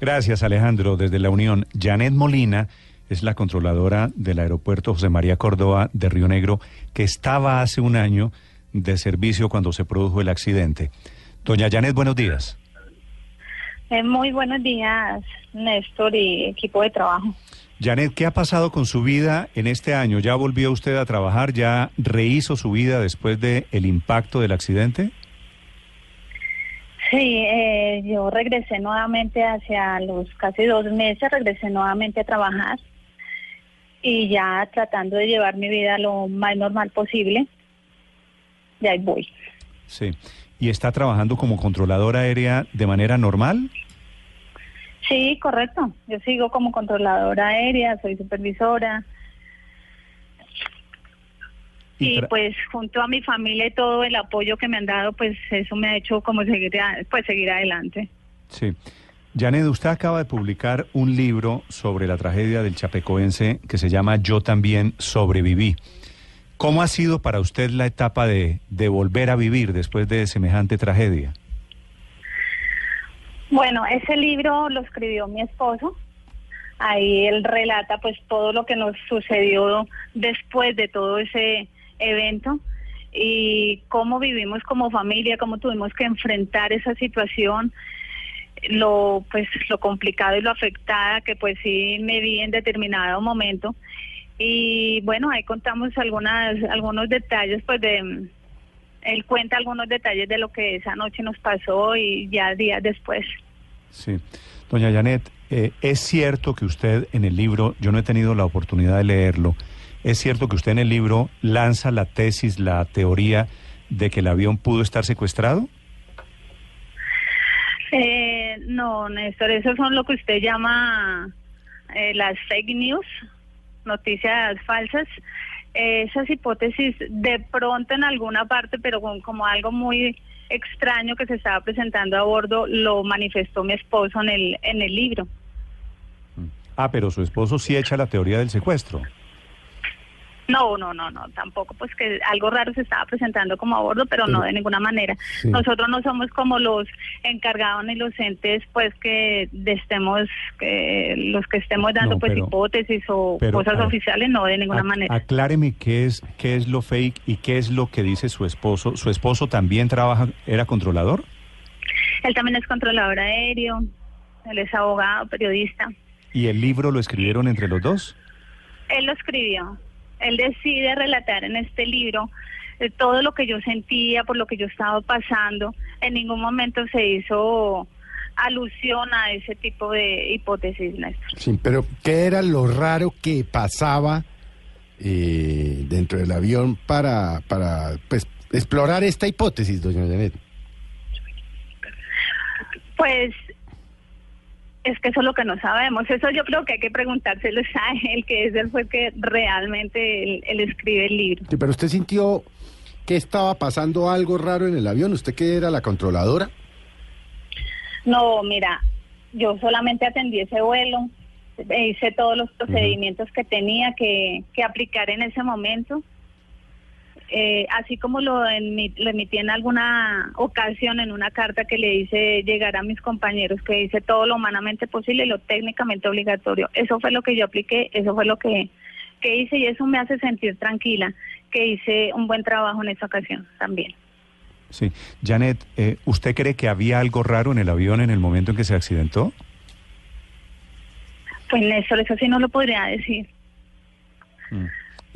Gracias, Alejandro. Desde la Unión, Janet Molina es la controladora del aeropuerto José María Córdoba de Río Negro, que estaba hace un año de servicio cuando se produjo el accidente. Doña Janet, buenos días. Eh, muy buenos días, Néstor y equipo de trabajo. Janet, ¿qué ha pasado con su vida en este año? ¿Ya volvió usted a trabajar? ¿Ya rehizo su vida después del el impacto del accidente? Sí, eh, yo regresé nuevamente hacia los casi dos meses, regresé nuevamente a trabajar y ya tratando de llevar mi vida lo más normal posible. Y ahí voy. Sí. ¿Y está trabajando como controladora aérea de manera normal? Sí, correcto. Yo sigo como controladora aérea, soy supervisora. Y, pues junto a mi familia y todo el apoyo que me han dado, pues eso me ha hecho como seguir, pues seguir adelante. Sí. Janet, usted acaba de publicar un libro sobre la tragedia del chapecoense que se llama Yo también sobreviví. ¿Cómo ha sido para usted la etapa de, de volver a vivir después de semejante tragedia? Bueno, ese libro lo escribió mi esposo. Ahí él relata pues todo lo que nos sucedió después de todo ese evento y cómo vivimos como familia, cómo tuvimos que enfrentar esa situación, lo pues lo complicado y lo afectada que pues sí me vi en determinado momento. Y bueno, ahí contamos algunas algunos detalles pues de él cuenta algunos detalles de lo que esa noche nos pasó y ya días después. Sí. Doña Janet, eh, es cierto que usted en el libro, yo no he tenido la oportunidad de leerlo, es cierto que usted en el libro lanza la tesis, la teoría de que el avión pudo estar secuestrado. Eh, no, Néstor, eso son lo que usted llama eh, las fake news, noticias falsas esas hipótesis de pronto en alguna parte, pero como algo muy extraño que se estaba presentando a bordo, lo manifestó mi esposo en el, en el libro. Ah, pero su esposo sí echa la teoría del secuestro. No, no, no, no, tampoco, pues que algo raro se estaba presentando como a bordo, pero, no de ninguna manera. Nosotros no somos como los encargados ni los entes, pues que estemos, que los que estemos dando pues hipótesis o cosas oficiales, no de ninguna manera. Acláreme qué es, qué es lo fake y qué es lo que dice su esposo. ¿Su esposo también trabaja, era controlador? Él también es controlador aéreo, él es abogado, periodista. ¿Y el libro lo escribieron entre los dos? Él lo escribió él decide relatar en este libro eh, todo lo que yo sentía, por lo que yo estaba pasando. En ningún momento se hizo alusión a ese tipo de hipótesis, Néstor. Sí, pero ¿qué era lo raro que pasaba eh, dentro del avión para, para pues, explorar esta hipótesis, doña Janet? Pues es que eso es lo que no sabemos. Eso yo creo que hay que preguntárselo a él, que es el fue que realmente él, escribe el libro. Sí, pero usted sintió que estaba pasando algo raro en el avión. ¿Usted qué era la controladora? No, mira, yo solamente atendí ese vuelo, hice todos los procedimientos que tenía que, que aplicar en ese momento eh, así como lo, emití en alguna ocasión en una carta que le hice llegar a mis compañeros, que hice todo lo humanamente posible y lo técnicamente obligatorio. Eso fue lo que yo apliqué, eso fue lo que, que hice y eso me hace sentir tranquila, que hice un buen trabajo en esa ocasión también. Sí. Janet, eh, ¿usted cree que había algo raro en el avión en el momento en que se accidentó? Pues Néstor, eso sí no lo podría decir. Mm.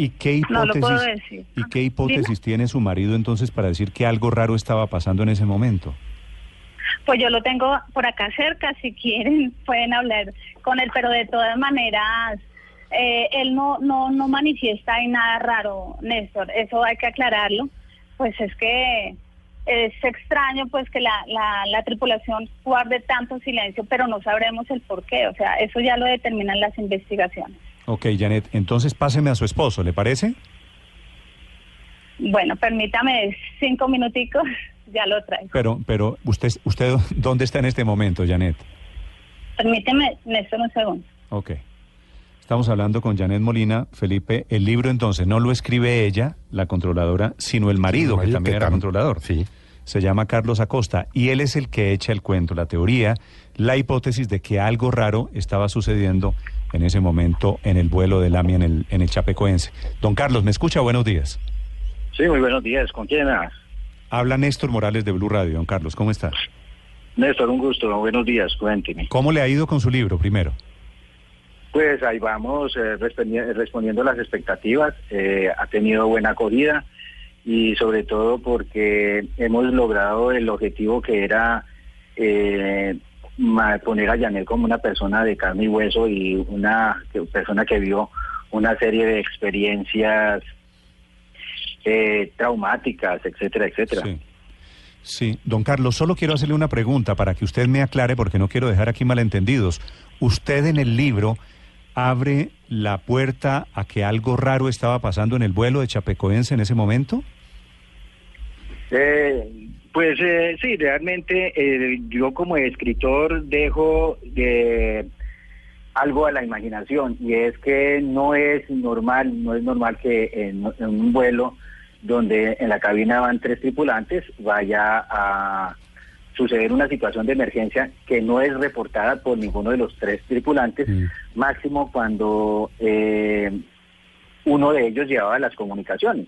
¿Y qué hipótesis, ¿y qué hipótesis tiene su marido entonces para decir que algo raro estaba pasando en ese momento? Pues yo lo tengo por acá cerca, si quieren pueden hablar con él, pero de todas maneras eh, él no, no, no manifiesta ahí nada raro, Néstor, eso hay que aclararlo, pues es que es extraño pues que la, la, la tripulación guarde tanto silencio, pero no sabremos el por qué, o sea, eso ya lo determinan las investigaciones. Ok, Janet, entonces páseme a su esposo, ¿le parece? Bueno, permítame cinco minuticos, ya lo traigo. Pero, pero, ¿usted, usted dónde está en este momento, Janet? Permíteme, Néstor, un segundo. Ok. Estamos hablando con Janet Molina. Felipe, el libro entonces no lo escribe ella, la controladora, sino el marido, que también era controlador. Sí. se llama Carlos Acosta y él es el que echa el cuento, la teoría, la hipótesis de que algo raro estaba sucediendo en ese momento en el vuelo del AMI en el, en el Chapecoense. Don Carlos, ¿me escucha? Buenos días. Sí, muy buenos días. ¿Con quién hablas? Habla Néstor Morales de Blue Radio. Don Carlos, ¿cómo está? Néstor, un gusto. Buenos días. Cuénteme. ¿Cómo le ha ido con su libro primero? Pues ahí vamos eh, respondi- respondiendo a las expectativas. Eh, ha tenido buena acogida y sobre todo porque hemos logrado el objetivo que era eh, poner a Yanel como una persona de carne y hueso y una persona que vio una serie de experiencias eh, traumáticas, etcétera, etcétera. Sí. Sí, don Carlos, solo quiero hacerle una pregunta para que usted me aclare porque no quiero dejar aquí malentendidos. Usted en el libro abre la puerta a que algo raro estaba pasando en el vuelo de Chapecoense en ese momento. Eh, pues eh, sí, realmente eh, yo como escritor dejo de algo a la imaginación y es que no es normal, no es normal que en, en un vuelo donde en la cabina van tres tripulantes vaya a suceder una situación de emergencia que no es reportada por ninguno de los tres tripulantes, Mm. máximo cuando eh, uno de ellos llevaba las comunicaciones.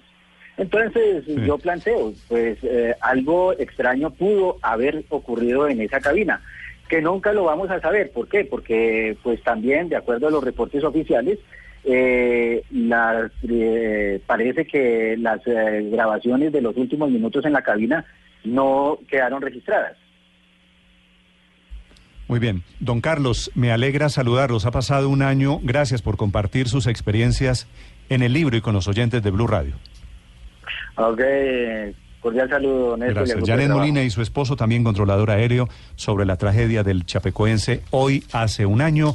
Entonces Sí. yo planteo, pues eh, algo extraño pudo haber ocurrido en esa cabina, que nunca lo vamos a saber. ¿Por qué? Porque pues también, de acuerdo a los reportes oficiales, eh, eh, parece que las eh, grabaciones de los últimos minutos en la cabina no quedaron registradas. Muy bien, don Carlos, me alegra saludarlos. Ha pasado un año. Gracias por compartir sus experiencias en el libro y con los oyentes de Blue Radio. Ok, cordial saludo, Néstor. Gracias. Janet. Molina y su esposo, también controlador aéreo, sobre la tragedia del Chapecoense hoy hace un año.